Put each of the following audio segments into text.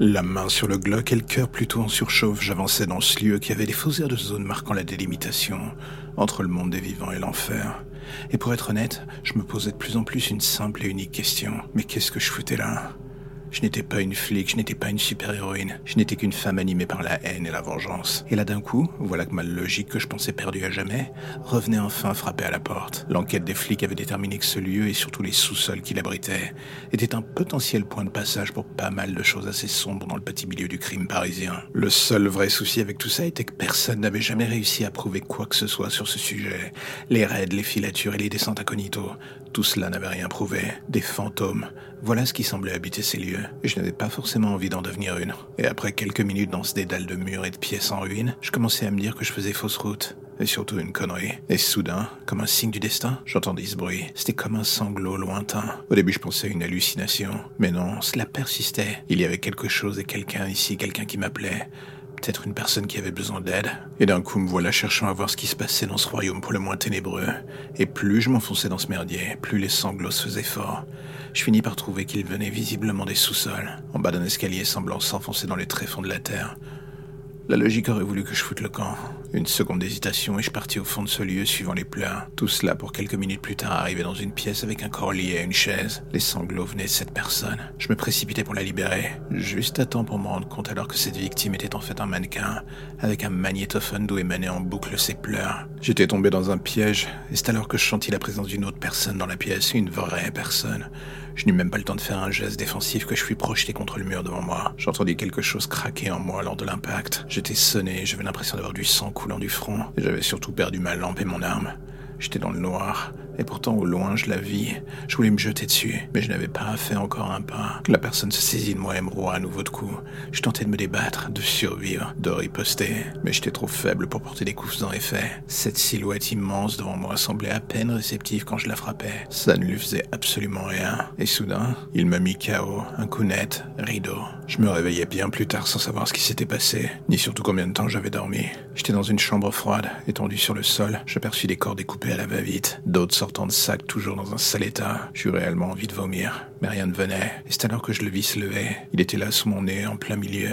La main sur le Glock et le cœur plutôt en surchauffe, j'avançais dans ce lieu qui avait des faux airs de zone marquant la délimitation entre le monde des vivants et l'enfer. Et pour être honnête, je me posais de plus en plus une simple et unique question. Mais qu'est-ce que je foutais là? Je n'étais pas une flic, je n'étais pas une super-héroïne. Je n'étais qu'une femme animée par la haine et la vengeance. Et là d'un coup, voilà que ma logique que je pensais perdue à jamais, revenait enfin frapper à la porte. L'enquête des flics avait déterminé que ce lieu et surtout les sous-sols qui l'abritaient étaient un potentiel point de passage pour pas mal de choses assez sombres dans le petit milieu du crime parisien. Le seul vrai souci avec tout ça était que personne n'avait jamais réussi à prouver quoi que ce soit sur ce sujet. Les raids, les filatures et les descentes incognito, tout cela n'avait rien prouvé. Des fantômes. Voilà ce qui semblait habiter ces lieux. Et je n'avais pas forcément envie d'en devenir une. Et après quelques minutes dans ce dédale de murs et de pièces en ruine, je commençais à me dire que je faisais fausse route. Et surtout une connerie. Et soudain, comme un signe du destin, j'entendis ce bruit. C'était comme un sanglot lointain. Au début, je pensais à une hallucination. Mais non, cela persistait. Il y avait quelque chose et quelqu'un ici, quelqu'un qui m'appelait peut-être une personne qui avait besoin d'aide. Et d'un coup, me voilà cherchant à voir ce qui se passait dans ce royaume pour le moins ténébreux. Et plus je m'enfonçais dans ce merdier, plus les sanglots se faisaient forts. Je finis par trouver qu'il venait visiblement des sous-sols, en bas d'un escalier semblant s'enfoncer dans les tréfonds de la terre. La logique aurait voulu que je foute le camp. Une seconde d'hésitation et je partis au fond de ce lieu suivant les pleurs. Tout cela pour quelques minutes plus tard arriver dans une pièce avec un corps lié à une chaise. Les sanglots venaient de cette personne. Je me précipitais pour la libérer. Juste à temps pour me rendre compte alors que cette victime était en fait un mannequin, avec un magnétophone d'où émanaient en boucle ses pleurs. J'étais tombé dans un piège, et c'est alors que je sentis la présence d'une autre personne dans la pièce, une vraie personne. Je n'eus même pas le temps de faire un geste défensif que je fus projeté contre le mur devant moi. J'entendis quelque chose craquer en moi lors de l'impact. J'étais sonné, j'avais l'impression d'avoir du sang coulant du front, j'avais surtout perdu ma lampe et mon arme. J'étais dans le noir, et pourtant au loin je la vis. Je voulais me jeter dessus, mais je n'avais pas fait encore un pas. La personne se saisit de moi et me roie à nouveau de coups. Je tentais de me débattre, de survivre, de riposter, mais j'étais trop faible pour porter des coups en effet. Cette silhouette immense devant moi semblait à peine réceptive quand je la frappais. Ça ne lui faisait absolument rien. Et soudain, il m'a mis KO, un coup net, rideau. Je me réveillais bien plus tard sans savoir ce qui s'était passé, ni surtout combien de temps j'avais dormi. J'étais dans une chambre froide, étendu sur le sol. J'aperçus des corps découpés à la va-vite, d'autres sortant de sac toujours dans un sale état. J'eus réellement envie de vomir, mais rien ne venait. Et c'est alors que je le vis se lever. Il était là sous mon nez, en plein milieu,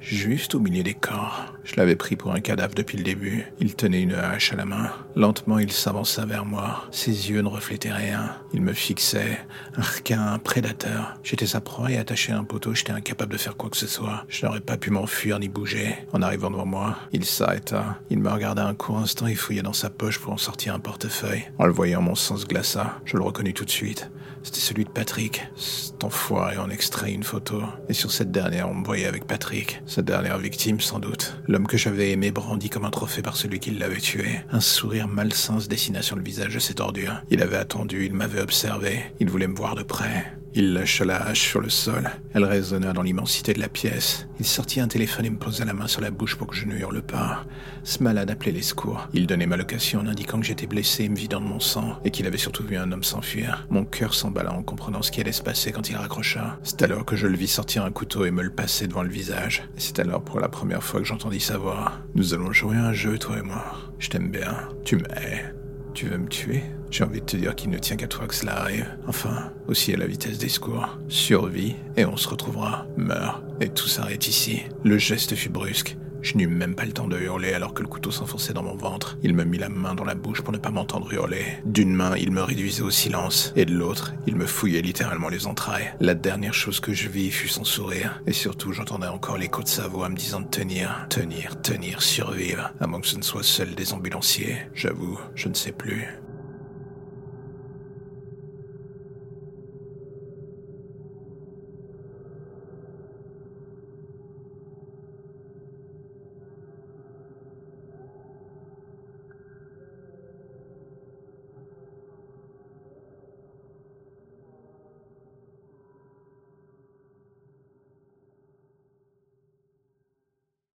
juste au milieu des corps. Je l'avais pris pour un cadavre depuis le début. Il tenait une hache à la main. Lentement, il s'avança vers moi. Ses yeux ne reflétaient rien. Il me fixait, un requin, un prédateur. J'étais sa proie et attaché à un poteau, j'étais incapable de faire quoi que ce soit. Je n'aurais pas pu m'enfuir ni bouger. En arrivant devant moi, il s'arrêta. Il me regarda un court instant et fouilla dans sa poche pour en sortir un portefeuille. En le voyant, mon sang se glaça. Je le reconnus tout de suite. C'était celui de Patrick. Cet enfoiré en extrait une photo. Et sur cette dernière, on me voyait avec Patrick. Sa dernière victime, sans doute. L'homme que j'avais aimé brandi comme un trophée par celui qui l'avait tué. Un sourire malsain se dessina sur le visage de cet ordure. Il avait attendu, il m'avait observé. Il voulait me voir de près. Il lâcha la hache sur le sol. Elle résonna dans l'immensité de la pièce. Il sortit un téléphone et me posa la main sur la bouche pour que je ne hurle pas. Ce malade appelait les secours. Il donnait ma location en indiquant que j'étais blessé et me vidant de mon sang, et qu'il avait surtout vu un homme s'enfuir. Mon cœur s'emballa en comprenant ce qui allait se passer quand il raccrocha. C'est alors que je le vis sortir un couteau et me le passer devant le visage. C'est alors pour la première fois que j'entendis sa voix. Nous allons jouer un jeu, toi et moi. Je t'aime bien. Tu me hais. Tu veux me tuer? J'ai envie de te dire qu'il ne tient qu'à toi que cela arrive. Enfin, aussi à la vitesse des secours. Survie, et on se retrouvera. Meurs, et tout s'arrête ici. Le geste fut brusque. Je n'eus même pas le temps de hurler alors que le couteau s'enfonçait dans mon ventre. Il me mit la main dans la bouche pour ne pas m'entendre hurler. D'une main, il me réduisait au silence, et de l'autre, il me fouillait littéralement les entrailles. La dernière chose que je vis fut son sourire, et surtout j'entendais encore l'écho de sa voix me disant de tenir, tenir, tenir, survivre, à moins que ce ne soit seul des ambulanciers. J'avoue, je ne sais plus.